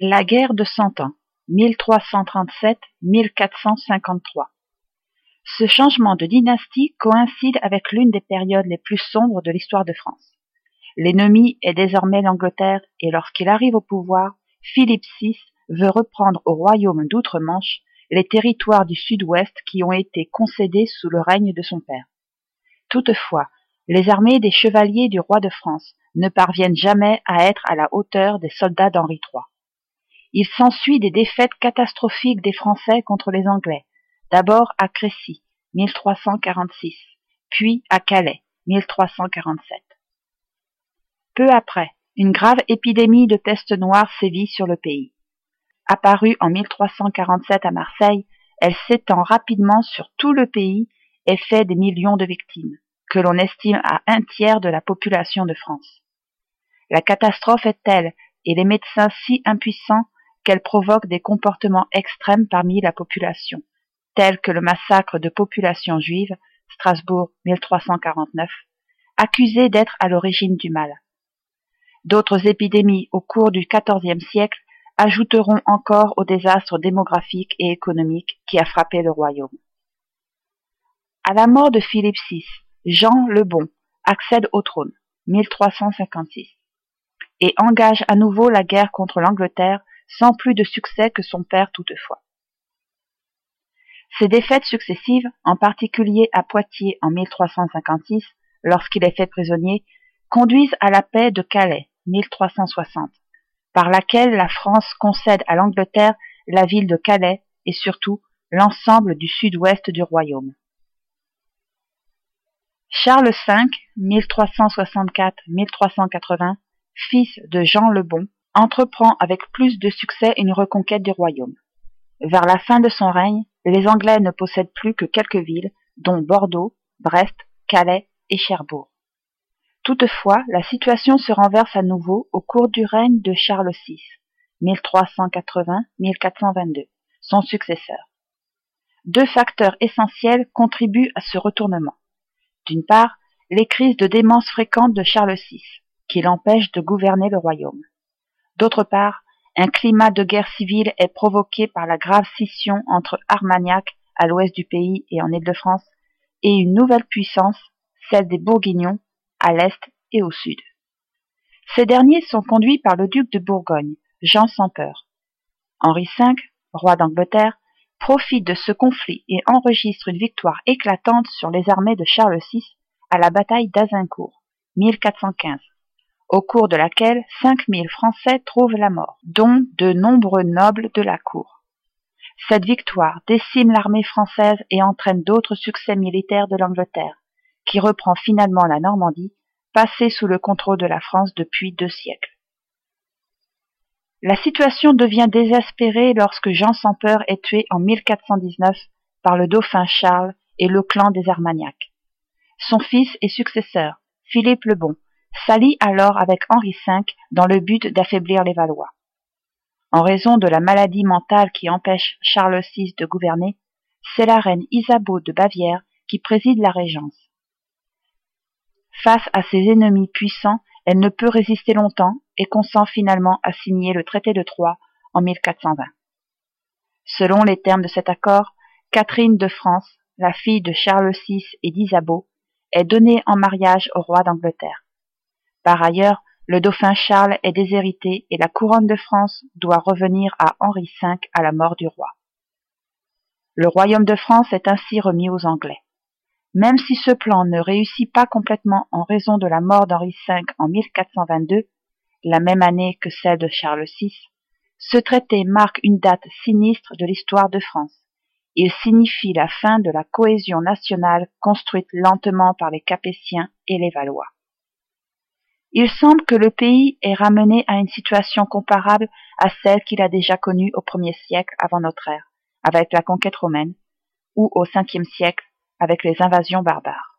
La guerre de Cent Ans, 1337-1453. Ce changement de dynastie coïncide avec l'une des périodes les plus sombres de l'histoire de France. L'ennemi est désormais l'Angleterre et lorsqu'il arrive au pouvoir, Philippe VI veut reprendre au royaume d'Outre-Manche les territoires du sud-ouest qui ont été concédés sous le règne de son père. Toutefois, les armées des chevaliers du roi de France ne parviennent jamais à être à la hauteur des soldats d'Henri III. Il s'ensuit des défaites catastrophiques des Français contre les Anglais, d'abord à Crécy, 1346, puis à Calais, 1347. Peu après, une grave épidémie de peste noire sévit sur le pays. Apparue en 1347 à Marseille, elle s'étend rapidement sur tout le pays et fait des millions de victimes, que l'on estime à un tiers de la population de France. La catastrophe est telle et les médecins si impuissants qu'elle provoque des comportements extrêmes parmi la population, tels que le massacre de populations juives, Strasbourg 1349, accusées d'être à l'origine du mal. D'autres épidémies au cours du XIVe siècle ajouteront encore au désastre démographique et économique qui a frappé le royaume. À la mort de Philippe VI, Jean le Bon accède au trône, 1356, et engage à nouveau la guerre contre l'Angleterre sans plus de succès que son père toutefois. Ces défaites successives, en particulier à Poitiers en 1356, lorsqu'il est fait prisonnier, conduisent à la paix de Calais, 1360, par laquelle la France concède à l'Angleterre la ville de Calais et surtout l'ensemble du sud-ouest du royaume. Charles V, 1364-1380, fils de Jean le Bon, entreprend avec plus de succès une reconquête du royaume. Vers la fin de son règne, les Anglais ne possèdent plus que quelques villes, dont Bordeaux, Brest, Calais et Cherbourg. Toutefois, la situation se renverse à nouveau au cours du règne de Charles VI, 1380-1422, son successeur. Deux facteurs essentiels contribuent à ce retournement. D'une part, les crises de démence fréquentes de Charles VI, qui l'empêchent de gouverner le royaume. D'autre part, un climat de guerre civile est provoqué par la grave scission entre Armagnac, à l'ouest du pays et en Île-de-France, et une nouvelle puissance, celle des Bourguignons, à l'est et au sud. Ces derniers sont conduits par le duc de Bourgogne, Jean sans peur. Henri V, roi d'Angleterre, profite de ce conflit et enregistre une victoire éclatante sur les armées de Charles VI à la bataille d'Azincourt, 1415 au cours de laquelle cinq mille Français trouvent la mort, dont de nombreux nobles de la cour. Cette victoire décime l'armée française et entraîne d'autres succès militaires de l'Angleterre, qui reprend finalement la Normandie, passée sous le contrôle de la France depuis deux siècles. La situation devient désespérée lorsque Jean sans peur est tué en 1419 par le dauphin Charles et le clan des Armagnacs. Son fils et successeur, Philippe le Bon, s'allie alors avec Henri V dans le but d'affaiblir les Valois. En raison de la maladie mentale qui empêche Charles VI de gouverner, c'est la reine Isabeau de Bavière qui préside la régence. Face à ses ennemis puissants, elle ne peut résister longtemps et consent finalement à signer le traité de Troyes en 1420. Selon les termes de cet accord, Catherine de France, la fille de Charles VI et d'Isabeau, est donnée en mariage au roi d'Angleterre. Par ailleurs, le dauphin Charles est déshérité et la couronne de France doit revenir à Henri V à la mort du roi. Le royaume de France est ainsi remis aux Anglais. Même si ce plan ne réussit pas complètement en raison de la mort d'Henri V en 1422, la même année que celle de Charles VI, ce traité marque une date sinistre de l'histoire de France. Il signifie la fin de la cohésion nationale construite lentement par les Capétiens et les Valois. Il semble que le pays est ramené à une situation comparable à celle qu'il a déjà connue au premier siècle avant notre ère, avec la conquête romaine, ou au cinquième siècle, avec les invasions barbares.